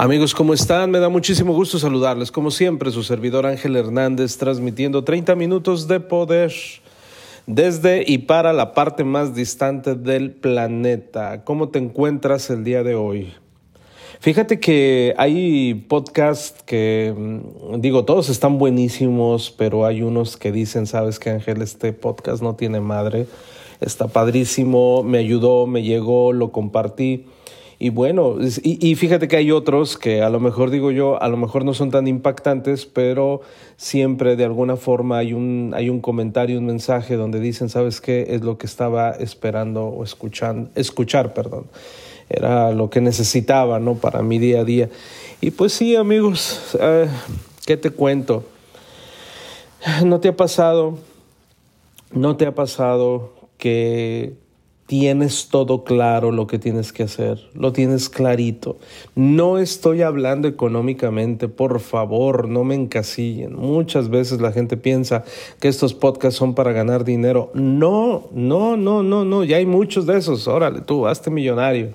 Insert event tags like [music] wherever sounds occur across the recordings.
Amigos, ¿cómo están? Me da muchísimo gusto saludarles. Como siempre, su servidor Ángel Hernández transmitiendo 30 minutos de poder desde y para la parte más distante del planeta. ¿Cómo te encuentras el día de hoy? Fíjate que hay podcasts que, mm, digo, todos están buenísimos, pero hay unos que dicen, sabes que Ángel, este podcast no tiene madre, está padrísimo, me ayudó, me llegó, lo compartí. Y bueno, y, fíjate que hay otros que a lo mejor digo yo, a lo mejor no son tan impactantes, pero siempre de alguna forma hay un, hay un comentario, un mensaje donde dicen, ¿sabes qué? Es lo que estaba esperando o escuchando, escuchar, perdón era lo que necesitaba, ¿no? Para mi día a día. Y pues sí, amigos, eh, ¿qué te cuento? ¿No te ha pasado? ¿No te ha pasado que tienes todo claro lo que tienes que hacer, lo tienes clarito. No estoy hablando económicamente, por favor, no me encasillen. Muchas veces la gente piensa que estos podcasts son para ganar dinero. No, no, no, no, no, ya hay muchos de esos. Órale, tú, hazte millonario.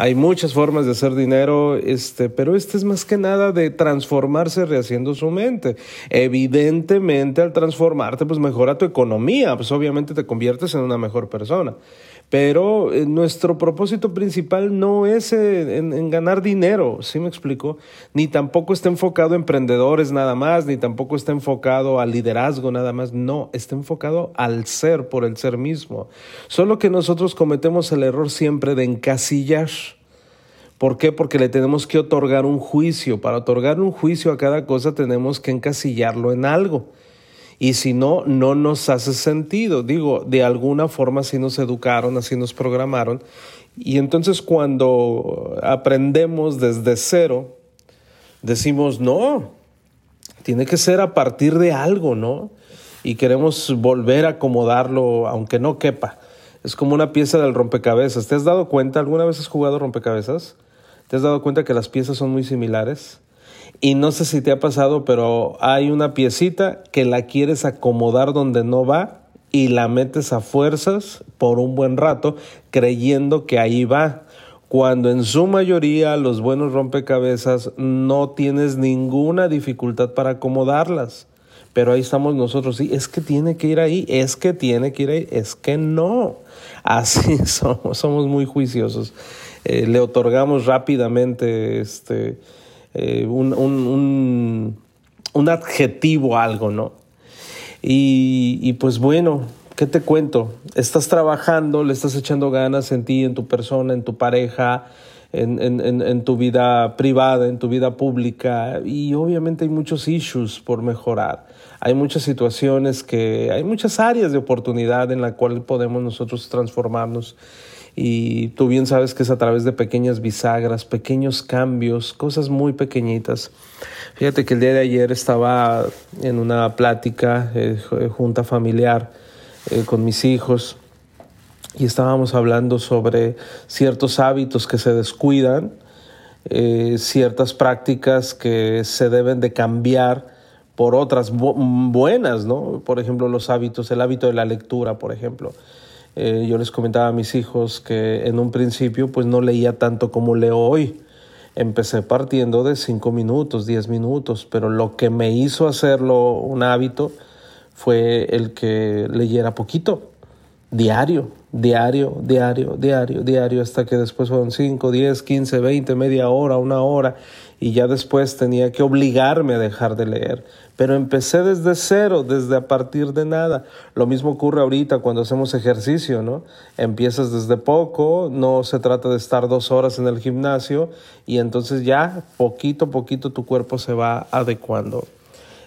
Hay muchas formas de hacer dinero, este, pero este es más que nada de transformarse rehaciendo su mente. Evidentemente, al transformarte, pues mejora tu economía, pues obviamente te conviertes en una mejor persona. Pero eh, nuestro propósito principal no es eh, en, ganar dinero, ¿sí me explico? Ni tampoco está enfocado a emprendedores nada más, ni tampoco está enfocado al liderazgo nada más, no, está enfocado al ser por el ser mismo. Solo que nosotros cometemos el error siempre de encasillar. ¿Por qué? Porque le tenemos que otorgar un juicio. Para otorgar un juicio a cada cosa tenemos que encasillarlo en algo y si no, no nos hace sentido. Digo, de alguna forma así nos educaron, así nos programaron. Y entonces cuando aprendemos desde cero, decimos, no, tiene que ser a partir de algo, ¿no? Y queremos volver a acomodarlo, aunque no quepa. Es como una pieza del rompecabezas. ¿Te has dado cuenta? ¿Alguna vez has jugado rompecabezas? ¿Te has dado cuenta que las piezas son muy similares? Y no sé si te ha pasado, pero hay una piecita que la quieres acomodar donde no va y la metes a fuerzas por un buen rato creyendo que ahí va. Cuando en su mayoría los buenos rompecabezas no tienes ninguna dificultad para acomodarlas. Pero ahí estamos nosotros, sí, es que tiene que ir ahí, es que tiene que ir ahí, es que no. Así [laughs] somos, somos muy juiciosos. Eh, le otorgamos rápidamente este, eh, un, un, un, adjetivo algo, ¿no? Y, pues bueno, ¿qué te cuento? Estás trabajando, le estás echando ganas en ti, en tu persona, en tu pareja, en, en, en, tu vida privada, en tu vida pública y obviamente hay muchos issues por mejorar. Hay muchas situaciones que, hay muchas áreas de oportunidad en la cual podemos nosotros transformarnos y tú bien sabes que es a través de pequeñas bisagras, pequeños cambios, cosas muy pequeñitas. Fíjate que el día de ayer estaba en una plática, eh, junta familiar, eh, con mis hijos y estábamos hablando sobre ciertos hábitos que se descuidan, eh, ciertas prácticas que se deben de cambiar por otras buenas, ¿no? Por ejemplo, los hábitos, el hábito de la lectura, por ejemplo. Eh, yo les comentaba a mis hijos que en un principio pues no leía tanto como leo hoy. Empecé partiendo de 5 minutos, 10 minutos, pero lo que me hizo hacerlo un hábito fue el que leyera poquito, diario, diario, diario, diario, diario, hasta que después fueron 5, 10, 15, 20, media hora, una hora, y ya después tenía que obligarme a dejar de leer. Pero empecé desde cero, desde a partir de nada. Lo mismo ocurre ahorita cuando hacemos ejercicio, ¿no? Empiezas desde poco, no se trata de estar dos horas en el gimnasio y entonces ya poquito a poquito tu cuerpo se va adecuando.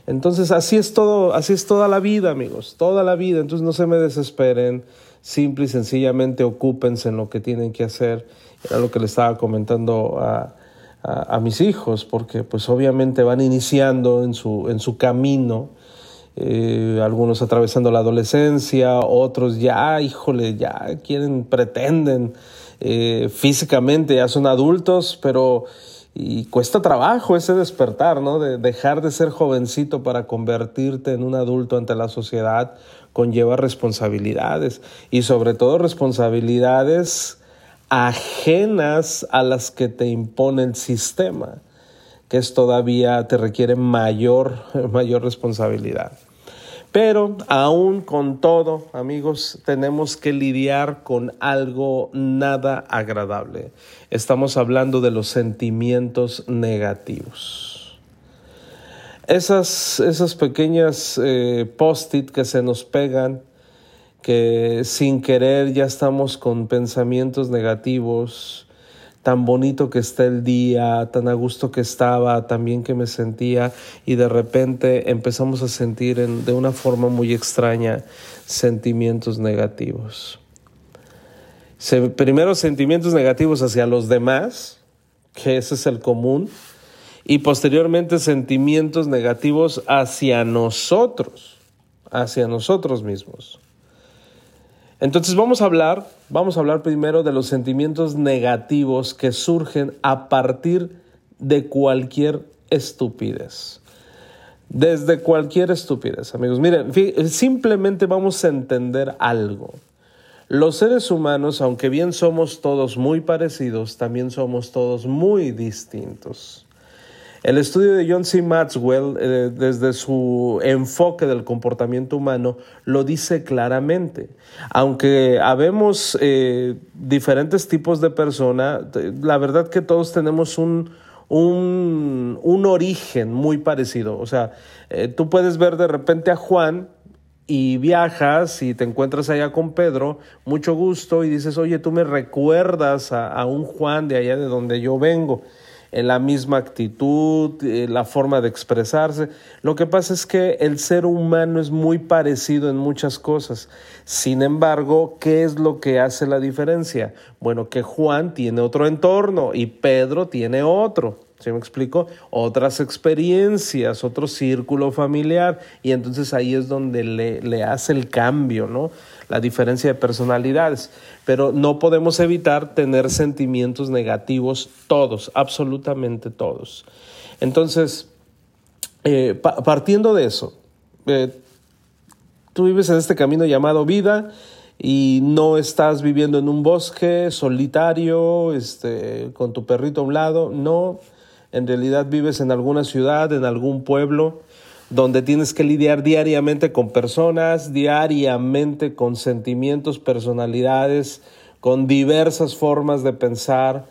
Entonces así es todo, así es toda la vida, amigos, toda la vida. Entonces no se me desesperen, simple y sencillamente ocúpense en lo que tienen que hacer Era lo que le estaba comentando a, a, mis hijos, porque pues obviamente van iniciando en su, en su camino, eh, algunos atravesando la adolescencia, otros ya, híjole, ya quieren, pretenden, eh, físicamente ya son adultos, pero y cuesta trabajo ese despertar, ¿no? De dejar de ser jovencito para convertirte en un adulto ante la sociedad conlleva responsabilidades y sobre todo responsabilidades ajenas a las que te impone el sistema, que es todavía te requiere mayor, [laughs] mayor responsabilidad. Pero aún con todo, amigos, tenemos que lidiar con algo nada agradable. Estamos hablando de los sentimientos negativos. Esas, esas pequeñas eh, post-it que se nos pegan que sin querer ya estamos con pensamientos negativos, tan bonito que está el día, tan a gusto que estaba, tan bien que me sentía y de repente empezamos a sentir de una forma muy extraña sentimientos negativos. primero sentimientos negativos hacia los demás, que ese es el común, y posteriormente sentimientos negativos hacia nosotros, hacia nosotros mismos. Entonces vamos a hablar, vamos a hablar primero de los sentimientos negativos que surgen a partir de cualquier estupidez. Desde cualquier estupidez, amigos. Miren, simplemente vamos a entender algo. Los seres humanos, aunque bien somos todos muy parecidos, también somos todos muy distintos. El estudio de John C. Maxwell, eh, desde su enfoque del comportamiento humano, lo dice claramente. Aunque habemos eh, diferentes tipos de personas, la verdad que todos tenemos un, un, origen muy parecido. O sea, eh, tú puedes ver de repente a Juan y viajas y te encuentras allá con Pedro, mucho gusto, y dices, oye, tú me recuerdas a, a un Juan de allá de donde yo vengo en la misma actitud, eh, la forma de expresarse. Lo que pasa es que el ser humano es muy parecido en muchas cosas. Sin embargo, ¿qué es lo que hace la diferencia? Bueno, que Juan tiene otro entorno y Pedro tiene otro. ¿Se me explico? Otras experiencias, otro círculo familiar, y entonces ahí es donde le, le hace el cambio, ¿no? La diferencia de personalidades. Pero no podemos evitar tener sentimientos negativos todos, absolutamente todos. Entonces, eh, partiendo de eso, eh, tú vives en este camino llamado vida y no estás viviendo en un bosque solitario, este, con tu perrito a un lado, no en realidad vives en alguna ciudad, en algún pueblo, donde tienes que lidiar diariamente con personas, diariamente con sentimientos, personalidades, con diversas formas de pensar,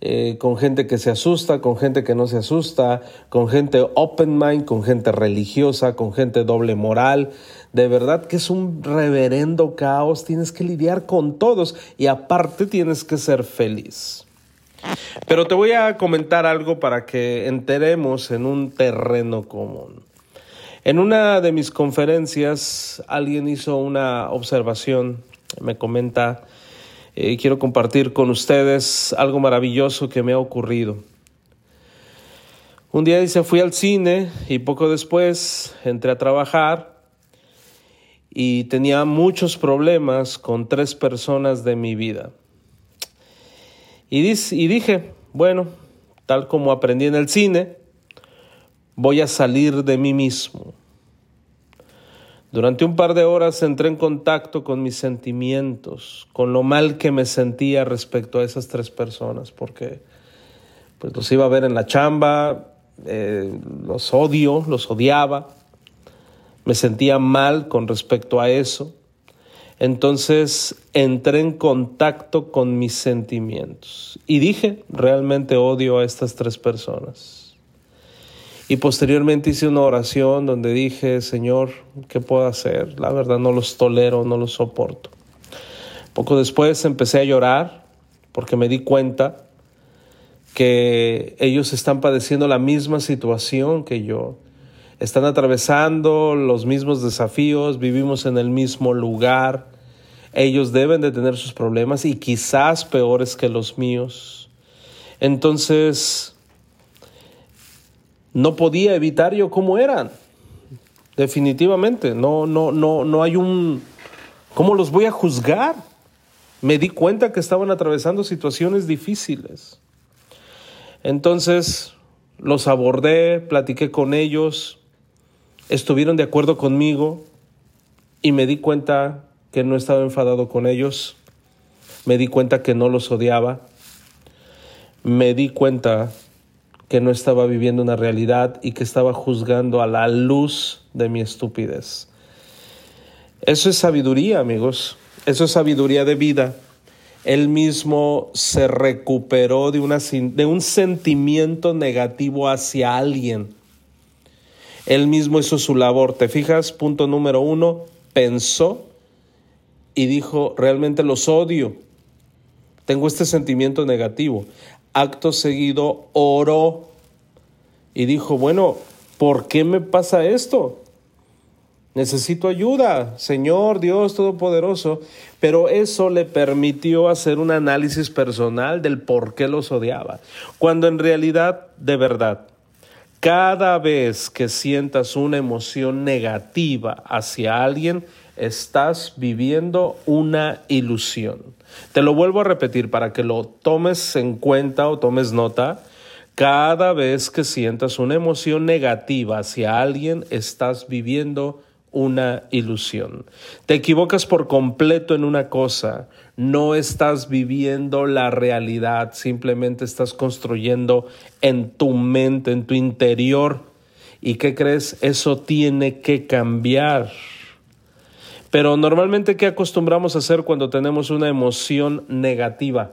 eh, con gente que se asusta, con gente que no se asusta, con gente open mind, con gente religiosa, con gente doble moral. De verdad que es un reverendo caos, tienes que lidiar con todos y aparte tienes que ser feliz. Pero te voy a comentar algo para que enteremos en un terreno común. En una de mis conferencias alguien hizo una observación, me comenta, eh, quiero compartir con ustedes algo maravilloso que me ha ocurrido. Un día dice, fui al cine y poco después entré a trabajar y tenía muchos problemas con tres personas de mi vida. Y, y dije, bueno, tal como aprendí en el cine, voy a salir de mí mismo. Durante un par de horas entré en contacto con mis sentimientos, con lo mal que me sentía respecto a esas tres personas, porque pues los iba a ver en la chamba, eh, los odio, los odiaba, me sentía mal con respecto a eso. Entonces entré en contacto con mis sentimientos y dije, realmente odio a estas tres personas. Y posteriormente hice una oración donde dije, Señor, ¿qué puedo hacer? La verdad no los tolero, no los soporto. Poco después empecé a llorar porque me di cuenta que ellos están padeciendo la misma situación que yo. Están atravesando los mismos desafíos, vivimos en el mismo lugar. ellos deben de tener sus problemas y quizás peores que los míos. Entonces, no podía evitar yo cómo eran. Definitivamente, no, no, no, no hay un... ¿Cómo los voy a juzgar? Me di cuenta que estaban atravesando situaciones difíciles. Entonces los abordé, platiqué con ellos, estuvieron de acuerdo conmigo y me di cuenta que no estaba enfadado con ellos, me di cuenta que no los odiaba, me di cuenta que no estaba viviendo una realidad y que estaba juzgando a la luz de mi estupidez. Eso es sabiduría, amigos. Eso es sabiduría de vida. Él mismo se recuperó de, un sentimiento negativo hacia alguien. Él mismo hizo su labor. ¿Te fijas? Punto número uno, pensó y dijo, realmente los odio. Tengo este sentimiento negativo. Acto seguido oró y dijo, bueno, ¿por qué me pasa esto? Necesito ayuda, Señor Dios Todopoderoso. Pero eso le permitió hacer un análisis personal del por qué los odiaba. Cuando en realidad, de verdad, cada vez que sientas una emoción negativa hacia alguien, estás viviendo una ilusión. Te lo vuelvo a repetir para que lo tomes en cuenta o tomes nota. Cada vez que sientas una emoción negativa hacia alguien, estás viviendo una ilusión. Te equivocas por completo en una cosa, no estás viviendo la realidad, simplemente estás construyendo en tu mente, en tu interior. ¿Y qué crees? Eso tiene que cambiar. Pero normalmente, ¿qué acostumbramos a hacer cuando tenemos una emoción negativa?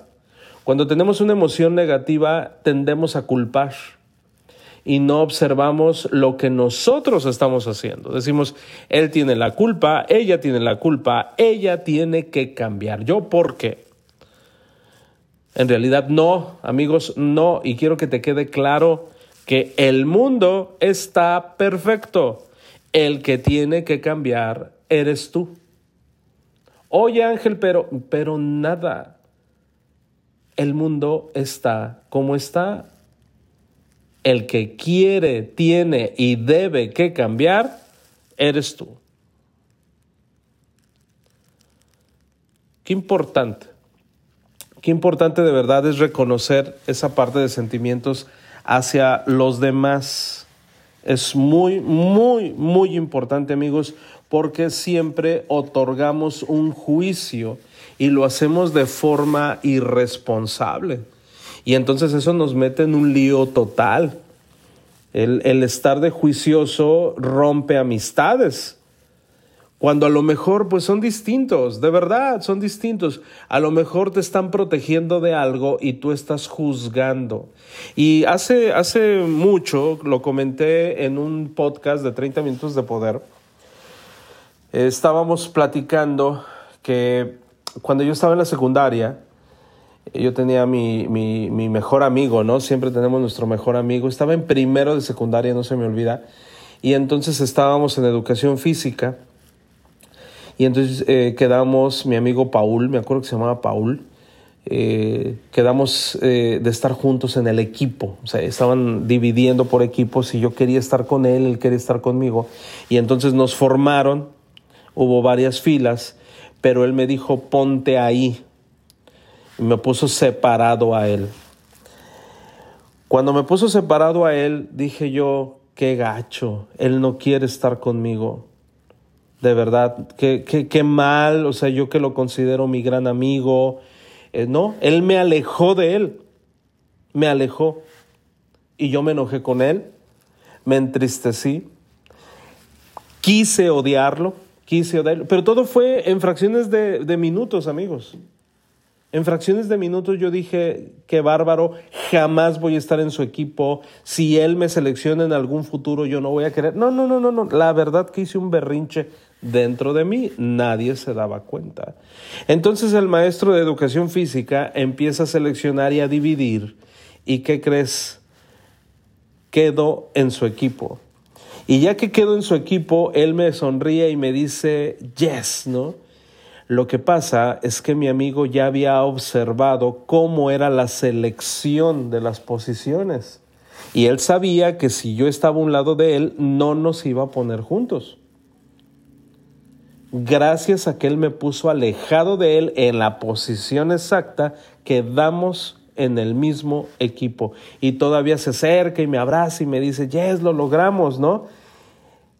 Cuando tenemos una emoción negativa, tendemos a culpar y no observamos lo que nosotros estamos haciendo. Decimos, él tiene la culpa, ella tiene la culpa, ella tiene que cambiar. ¿Yo por qué? En realidad no, amigos, no. Y quiero que te quede claro que el mundo está perfecto. El que tiene que cambiar eres tú. Oye Ángel, pero, pero nada. El mundo está como está el que quiere, tiene y debe que cambiar, eres tú. Qué importante, qué importante de verdad es reconocer esa parte de sentimientos hacia los demás. Es muy, muy, muy importante, amigos, porque siempre otorgamos un juicio y lo hacemos de forma irresponsable. Y entonces eso nos mete en un lío total. El, estar de juicioso rompe amistades. Cuando a lo mejor pues son distintos, de verdad son distintos. A lo mejor te están protegiendo de algo y tú estás juzgando. Y hace, hace mucho, lo comenté en un podcast de 30 minutos de poder, estábamos platicando que cuando yo estaba en la secundaria, yo tenía mi, mi, mi, mejor amigo, ¿no? Siempre tenemos nuestro mejor amigo. Estaba en primero de secundaria, no se me olvida. Y entonces estábamos en educación física. Y entonces eh, quedamos, mi amigo Paul, me acuerdo que se llamaba Paul, eh, quedamos eh, de estar juntos en el equipo. O sea, estaban dividiendo por equipos y yo quería estar con él, él quería estar conmigo. Y entonces nos formaron, hubo varias filas, pero él me dijo, ponte ahí y me puso separado a él. Cuando me puso separado a él, dije yo, qué gacho, él no quiere estar conmigo. De verdad, qué, qué, qué mal, o sea, yo que lo considero mi gran amigo. Eh, no, él me alejó de él, me alejó. Y yo me enojé con él, me entristecí, quise odiarlo, quise odiarlo, pero todo fue en fracciones de, minutos, amigos. En fracciones de minutos yo dije, qué bárbaro, jamás voy a estar en su equipo. Si él me selecciona en algún futuro, yo no voy a querer. No, no, no, no, no. La verdad que hice un berrinche dentro de mí, nadie se daba cuenta. Entonces el maestro de educación física empieza a seleccionar y a dividir. ¿Y qué crees? Quedo en su equipo. Y ya que quedo en su equipo, él me sonríe y me dice, yes, ¿no? Lo que pasa es que mi amigo ya había observado cómo era la selección de las posiciones. Y él sabía que si yo estaba a un lado de él, no nos iba a poner juntos. Gracias a que él me puso alejado de él en la posición exacta, quedamos en el mismo equipo. Y todavía se acerca y me abraza y me dice, yes, lo logramos, ¿no?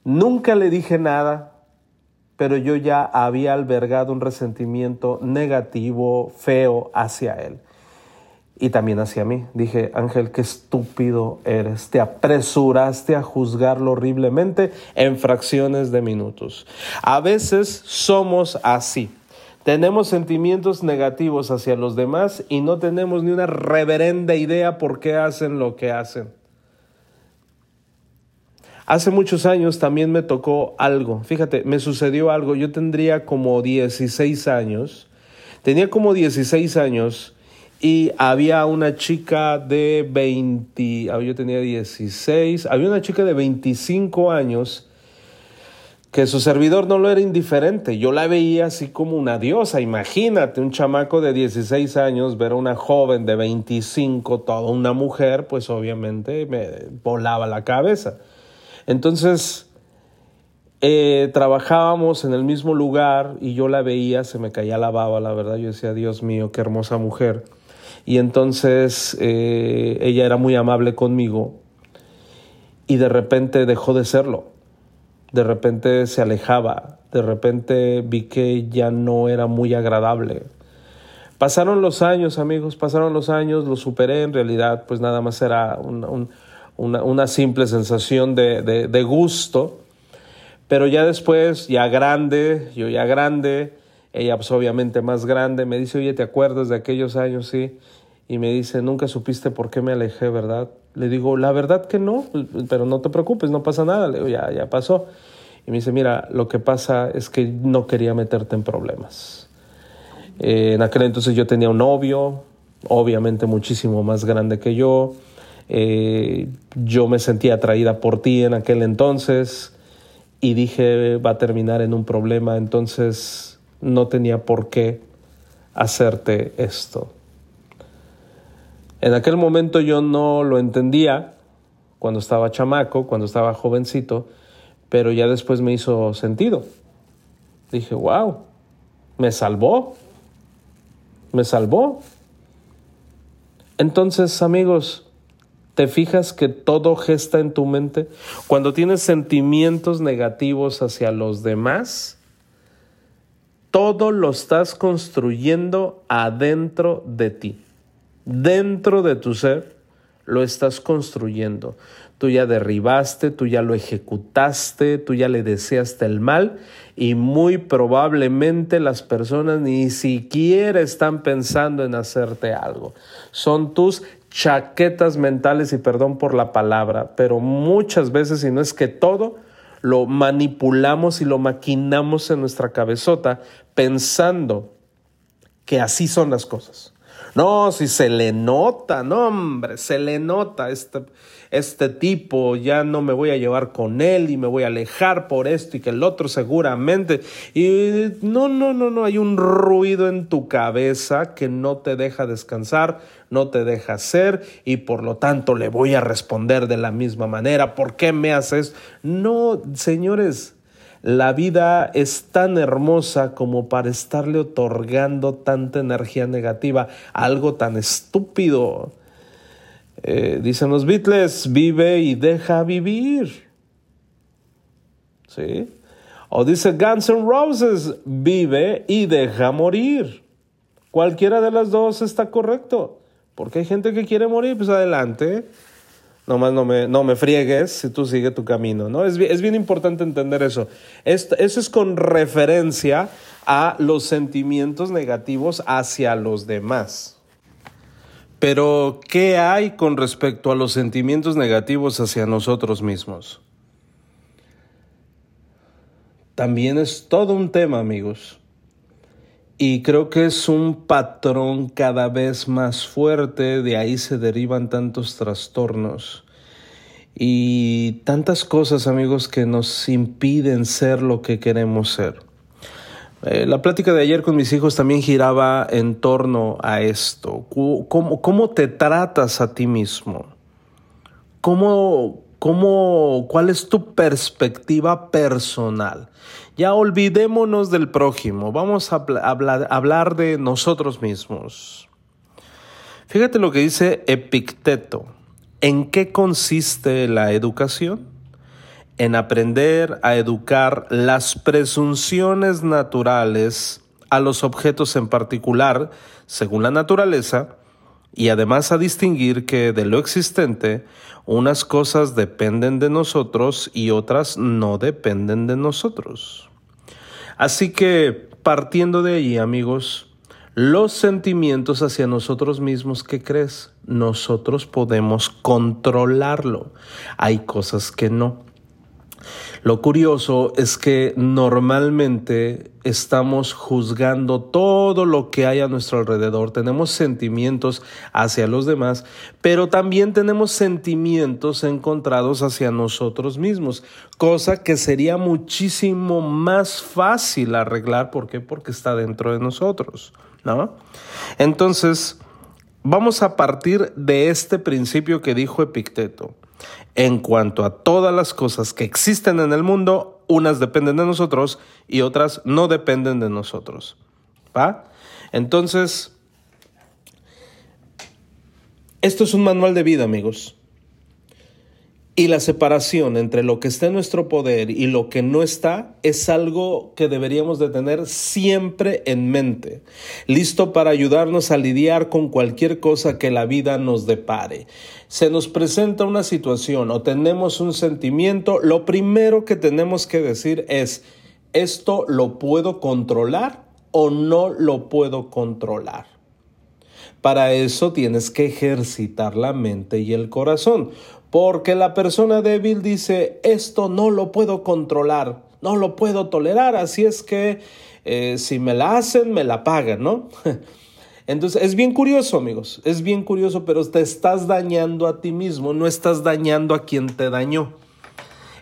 Nunca le dije nada, pero yo ya había albergado un resentimiento negativo, feo hacia él. Y también hacia mí. Dije, Ángel, qué estúpido eres. Te apresuraste a juzgarlo horriblemente en fracciones de minutos. A veces somos así. Tenemos sentimientos negativos hacia los demás y no tenemos ni una reverenda idea por qué hacen lo que hacen. Hace muchos años también me tocó algo, fíjate, me sucedió algo, yo tendría como 16 años, tenía como 16 años y había una chica de 20, ah, yo tenía 16, había una chica de 25 años que su servidor no lo era indiferente, yo la veía así como una diosa, imagínate, un chamaco de 16 años ver a una joven de 25, toda una mujer, pues obviamente me volaba la cabeza. Entonces, eh, trabajábamos en el mismo lugar y yo la veía, se me caía la baba, la verdad, yo decía, Dios mío, qué hermosa mujer. Y entonces eh, ella era muy amable conmigo y de repente dejó de serlo, de repente se alejaba, de repente vi que ya no era muy agradable. Pasaron los años, amigos, pasaron los años, lo superé en realidad, pues nada más era un una, simple sensación de, gusto, pero ya después, ya grande, yo ya grande, ella pues obviamente más grande, me dice, oye, ¿te acuerdas de aquellos años? Sí. Y me dice, nunca supiste por qué me alejé, ¿verdad? Le digo, la verdad que no, pero no te preocupes, no pasa nada. Le digo, ya, ya pasó. Y me dice, mira, lo que pasa es que no quería meterte en problemas. Eh, en aquel entonces yo tenía un novio, obviamente muchísimo más grande que yo. Eh, yo me sentía atraída por ti en aquel entonces y dije va a terminar en un problema, entonces no tenía por qué hacerte esto. En aquel momento yo no lo entendía cuando estaba chamaco, cuando estaba jovencito, pero ya después me hizo sentido. Dije, wow, me salvó, me salvó. Entonces, amigos, ¿Te fijas que todo gesta en tu mente? Cuando tienes sentimientos negativos hacia los demás, todo lo estás construyendo adentro de ti. Dentro de tu ser lo estás construyendo. Tú ya derribaste, tú ya lo ejecutaste, tú ya le deseaste el mal y muy probablemente las personas ni siquiera están pensando en hacerte algo. Son tus chaquetas mentales y perdón por la palabra, pero muchas veces, y no es que todo, lo manipulamos y lo maquinamos en nuestra cabezota pensando que así son las cosas. No, si se le nota, no hombre, se le nota este, este tipo, ya no me voy a llevar con él y me voy a alejar por esto y que el otro seguramente. Y no, no, no, no, hay un ruido en tu cabeza que no te deja descansar, no te deja ser y por lo tanto le voy a responder de la misma manera. ¿Por qué me haces? No, señores, la vida es tan hermosa como para estarle otorgando tanta energía negativa algo tan estúpido. Eh, dicen los Beatles, vive y deja vivir. ¿Sí? O dice Guns N' Roses, vive y deja morir. Cualquiera de las dos está correcto. Porque hay gente que quiere morir, pues adelante. No me, no me friegues si tú sigues tu camino, ¿no? Es, es bien importante entender eso. eso es con referencia a los sentimientos negativos hacia los demás. Pero, ¿qué hay con respecto a los sentimientos negativos hacia nosotros mismos? También es todo un tema, amigos. Y creo que es un patrón cada vez más fuerte, de ahí se derivan tantos trastornos y tantas cosas, amigos, que nos impiden ser lo que queremos ser. Eh, la plática de ayer con mis hijos también giraba en torno a esto. ¿Cómo, cómo te tratas a ti mismo? ¿Cómo, cómo, ¿Cuál es tu perspectiva personal? Ya olvidémonos del prójimo, vamos a hablar, hablar de nosotros mismos. Fíjate lo que dice Epicteto. ¿En qué consiste la educación? en aprender a educar las presunciones naturales a los objetos en particular, según la naturaleza, y además a distinguir que de lo existente unas cosas dependen de nosotros y otras no dependen de nosotros. Así que, partiendo de ahí, amigos, los sentimientos hacia nosotros mismos, ¿qué crees? Nosotros podemos controlarlo. Hay cosas que no. Lo curioso es que normalmente estamos juzgando todo lo que hay a nuestro alrededor, tenemos sentimientos hacia los demás, pero también tenemos sentimientos encontrados hacia nosotros mismos, cosa que sería muchísimo más fácil arreglar, ¿por qué? Porque está dentro de nosotros, ¿no? Entonces, vamos a partir de este principio que dijo Epicteto en cuanto a todas las cosas que existen en el mundo, unas dependen de nosotros y otras no dependen de nosotros. ¿Va? Entonces, esto es un manual de vida, amigos. Y la separación entre lo que está en nuestro poder y lo que no está es algo que deberíamos de tener siempre en mente, listo para ayudarnos a lidiar con cualquier cosa que la vida nos depare. Se nos presenta una situación o tenemos un sentimiento, lo primero que tenemos que decir es, ¿esto lo puedo controlar o no lo puedo controlar? Para eso tienes que ejercitar la mente y el corazón. Porque la persona débil dice, esto no lo puedo controlar, no lo puedo tolerar, así es que eh, si me la hacen, me la pagan, ¿no? [laughs] Entonces es bien curioso, amigos, es bien curioso, pero te estás dañando a ti mismo, no estás dañando a quien te dañó.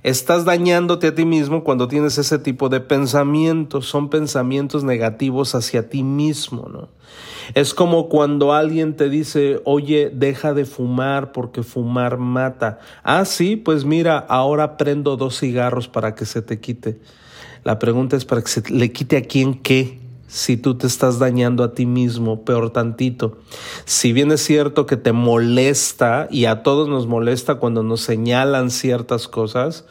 Estás dañándote a ti mismo cuando tienes ese tipo de pensamientos, son pensamientos negativos hacia ti mismo, ¿no? Es como cuando alguien te dice, oye, deja de fumar porque fumar mata. Ah, sí, pues mira, ahora prendo dos cigarros para que se te quite. La pregunta es para que se le quite a quién qué si tú te estás dañando a ti mismo, peor tantito. Si bien es cierto que te molesta y a todos nos molesta cuando nos señalan ciertas cosas,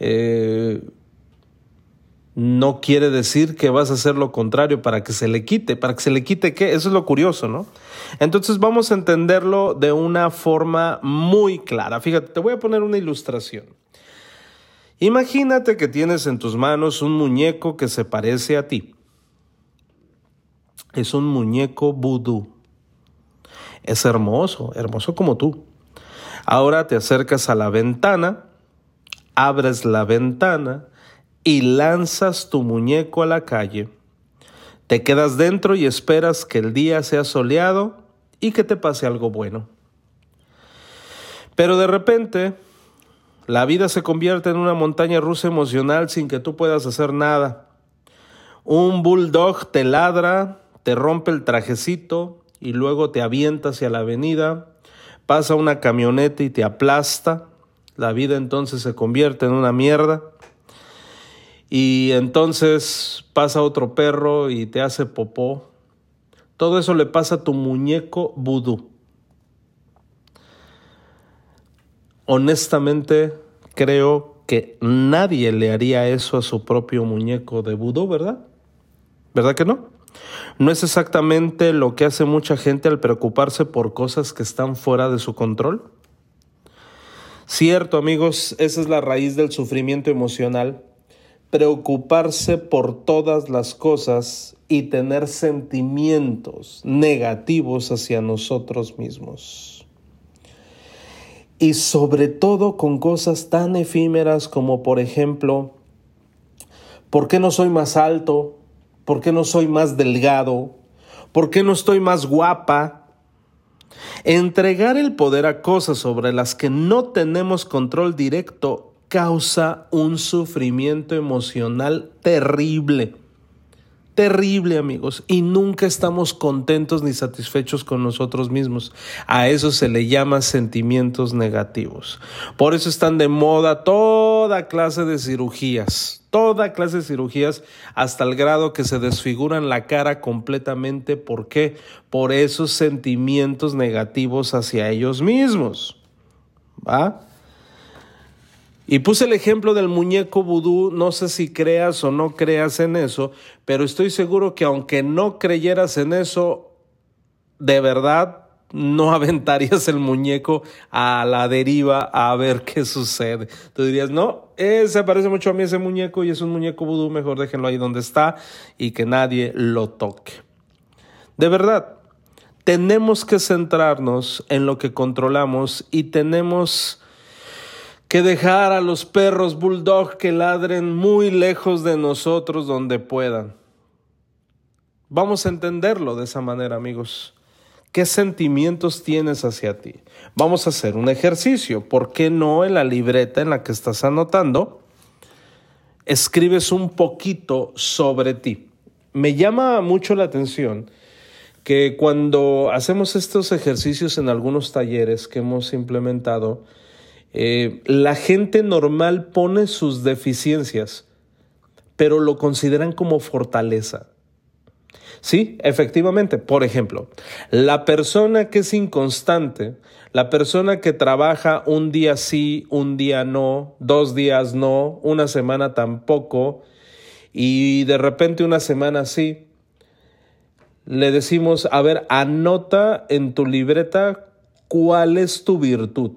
eh, no quiere decir que vas a hacer lo contrario para que se le quite. ¿Para que se le quite qué? Eso es lo curioso, ¿no? Entonces vamos a entenderlo de una forma muy clara. Fíjate, te voy a poner una ilustración. Imagínate que tienes en tus manos un muñeco que se parece a ti es un muñeco vudú. Es hermoso, hermoso como tú. Ahora te acercas a la ventana, abres la ventana y lanzas tu muñeco a la calle. Te quedas dentro y esperas que el día sea soleado y que te pase algo bueno. Pero de repente, la vida se convierte en una montaña rusa emocional sin que tú puedas hacer nada. Un bulldog te ladra te rompe el trajecito y luego te avienta hacia la avenida, pasa una camioneta y te aplasta, la vida entonces se convierte en una mierda y entonces pasa otro perro y te hace popó. Todo eso le pasa a tu muñeco vudú. Honestamente, creo que nadie le haría eso a su propio muñeco de vudú, ¿verdad? ¿Verdad que no? No es exactamente lo que hace mucha gente al preocuparse por cosas que están fuera de su control. Cierto, amigos, esa es la raíz del sufrimiento emocional. Preocuparse por todas las cosas y tener sentimientos negativos hacia nosotros mismos. Y sobre todo con cosas tan efímeras como, por ejemplo, ¿por qué no soy más alto? ¿Por qué no soy más delgado? ¿Por qué no estoy más guapa? Entregar el poder a cosas sobre las que no tenemos control directo causa un sufrimiento emocional terrible. Terrible, amigos, y nunca estamos contentos ni satisfechos con nosotros mismos. A eso se le llama sentimientos negativos. Por eso están de moda toda clase de cirugías, toda clase de cirugías hasta el grado que se desfiguran la cara completamente. ¿Por qué? Por esos sentimientos negativos hacia ellos mismos. ¿Va? Y puse el ejemplo del muñeco vudú, no sé si creas o no creas en eso, pero estoy seguro que aunque no creyeras en eso, de verdad no [laughs] aventarías el muñeco a la deriva a ver qué sucede. Tú dirías, no, se parece mucho a mí ese muñeco y es un muñeco vudú, mejor déjenlo ahí donde está y que nadie lo toque. De verdad, tenemos que centrarnos en lo que controlamos y tenemos que dejar a los perros bulldog que ladren muy lejos de nosotros donde puedan. Vamos a entenderlo de esa manera, amigos. ¿Qué sentimientos tienes hacia ti? Vamos a hacer un ejercicio. ¿Por qué no en la libreta en la que estás anotando? Escribes un poquito sobre ti. Me llama mucho la atención que cuando hacemos estos ejercicios en algunos talleres que hemos implementado, eh, la gente normal pone sus deficiencias, pero lo consideran como fortaleza. Sí, efectivamente. Por ejemplo, la persona que es inconstante, la persona que trabaja un día sí, un día no, dos días no, una semana tampoco, y de repente una semana sí, le decimos, a ver, anota en tu libreta cuál es tu virtud.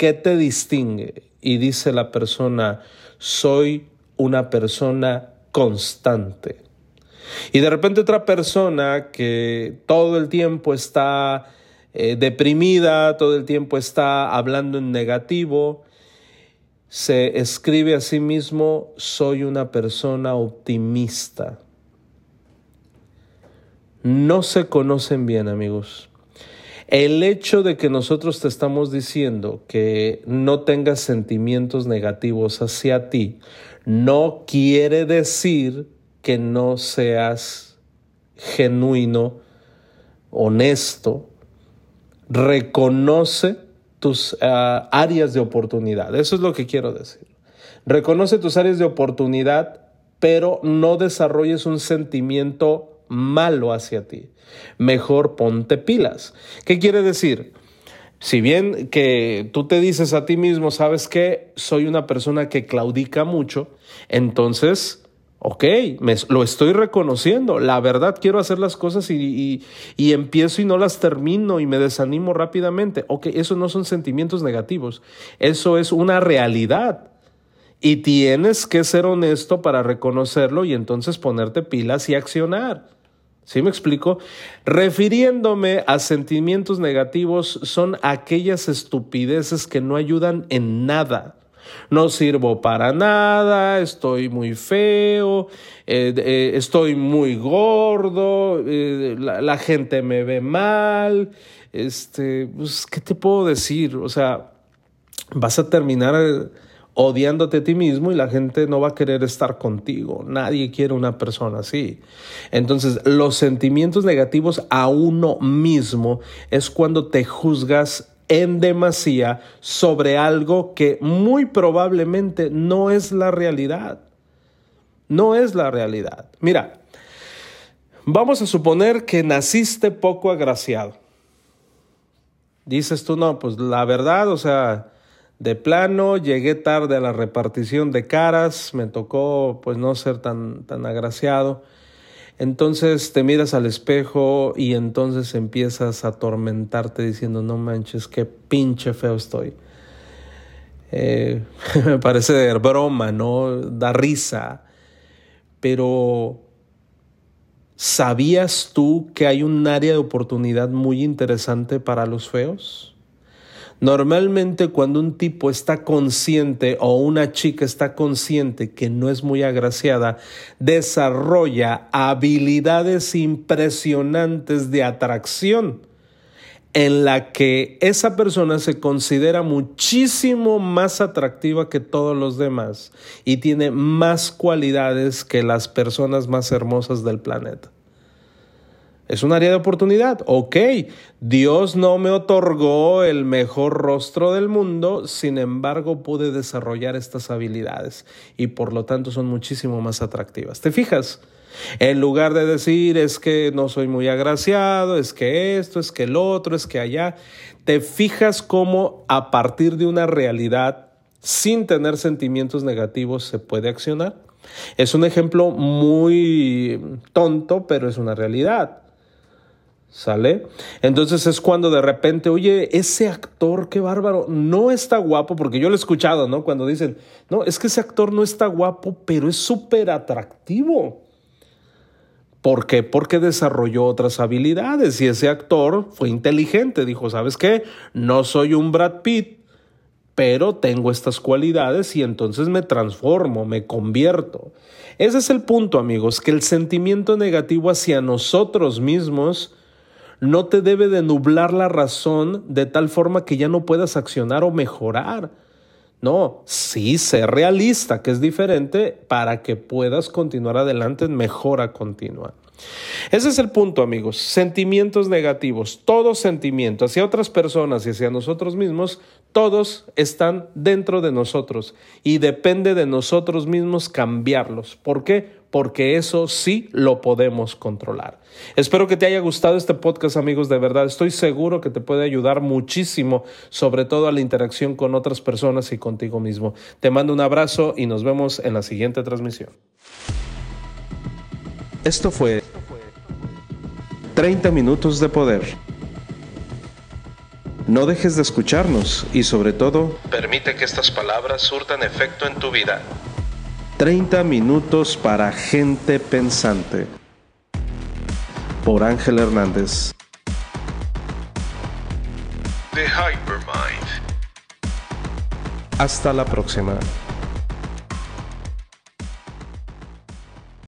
¿Qué te distingue? Y dice la persona, soy una persona constante. Y de repente otra persona que todo el tiempo está eh, deprimida, todo el tiempo está hablando en negativo, se escribe a sí mismo, soy una persona optimista. No se conocen bien, amigos. El hecho de que nosotros te estamos diciendo que no tengas sentimientos negativos hacia ti no quiere decir que no seas genuino, honesto, reconoce tus ah, áreas de oportunidad. Eso es lo que quiero decir. Reconoce tus áreas de oportunidad, pero no desarrolles un sentimiento malo hacia ti. Mejor ponte pilas. ¿Qué quiere decir? Si bien que tú te dices a ti mismo, sabes que soy una persona que claudica mucho, entonces, ok, me, lo estoy reconociendo. La verdad, quiero hacer las cosas y, y, empiezo y no las termino y me desanimo rápidamente. Ok, eso no son sentimientos negativos, eso es una realidad. Y tienes que ser honesto para reconocerlo y entonces ponerte pilas y accionar. ¿Sí me explico? Refiriéndome a sentimientos negativos son aquellas estupideces que no ayudan en nada. No sirvo para nada, estoy muy feo, eh, eh, estoy muy gordo, eh, la, gente me ve mal, este, pues, ¿qué te puedo decir? O sea, vas a terminar odiándote a ti mismo y la gente no va a querer estar contigo. Nadie quiere una persona así. Entonces, los sentimientos negativos a uno mismo es cuando te juzgas en demasía sobre algo que muy probablemente no es la realidad. No es la realidad. Mira, vamos a suponer que naciste poco agraciado. Dices tú, no, pues la verdad, o sea, de plano, llegué tarde a la repartición de caras, me tocó pues no ser tan, tan agraciado. Entonces te miras al espejo y entonces empiezas a atormentarte diciendo, no manches, qué pinche feo estoy. Eh, [laughs] me parece de broma, ¿no? Da risa. Pero ¿sabías tú que hay un área de oportunidad muy interesante para los feos? Normalmente cuando un tipo está consciente o una chica está consciente que no es muy agraciada, desarrolla habilidades impresionantes de atracción. en la que esa persona se considera muchísimo más atractiva que todos los demás y tiene más cualidades que las personas más hermosas del planeta. Es un área de oportunidad. Ok, Dios no me otorgó el mejor rostro del mundo, sin embargo pude desarrollar estas habilidades y por lo tanto son muchísimo más atractivas. ¿Te fijas? En lugar de decir es que no soy muy agraciado, es que esto, es que el otro, es que allá, te fijas cómo a partir de una realidad sin tener sentimientos negativos se puede accionar. Es un ejemplo muy tonto, pero es una realidad. ¿Sale? Entonces es cuando de repente, oye, ese actor, qué bárbaro, no está guapo, porque yo lo he escuchado, ¿no? Cuando dicen, no, es que ese actor no está guapo, pero es súper atractivo. ¿Por qué? Porque desarrolló otras habilidades y ese actor fue inteligente. Dijo, ¿sabes qué? No soy un Brad Pitt, pero tengo estas cualidades y entonces me transformo, me convierto. Ese es el punto, amigos, que el sentimiento negativo hacia nosotros mismos no te debe de nublar la razón de tal forma que ya no puedas accionar o mejorar. No, sí, ser realista, que es diferente, para que puedas continuar adelante en mejora continua. Ese es el punto, amigos. Sentimientos negativos, todo sentimiento hacia otras personas y hacia nosotros mismos, todos están dentro de nosotros y depende de nosotros mismos cambiarlos. ¿Por qué? Porque eso sí lo podemos controlar. Espero que te haya gustado este podcast, amigos, de verdad. Estoy seguro que te puede ayudar muchísimo, sobre todo a la interacción con otras personas y contigo mismo. Te mando un abrazo y nos vemos en la siguiente transmisión. Esto fue 30 minutos de poder. No dejes de escucharnos y sobre todo, permite que estas palabras surtan efecto en tu vida. 30 minutos para gente pensante. Por Ángel Hernández. The Hypermind. Hasta la próxima.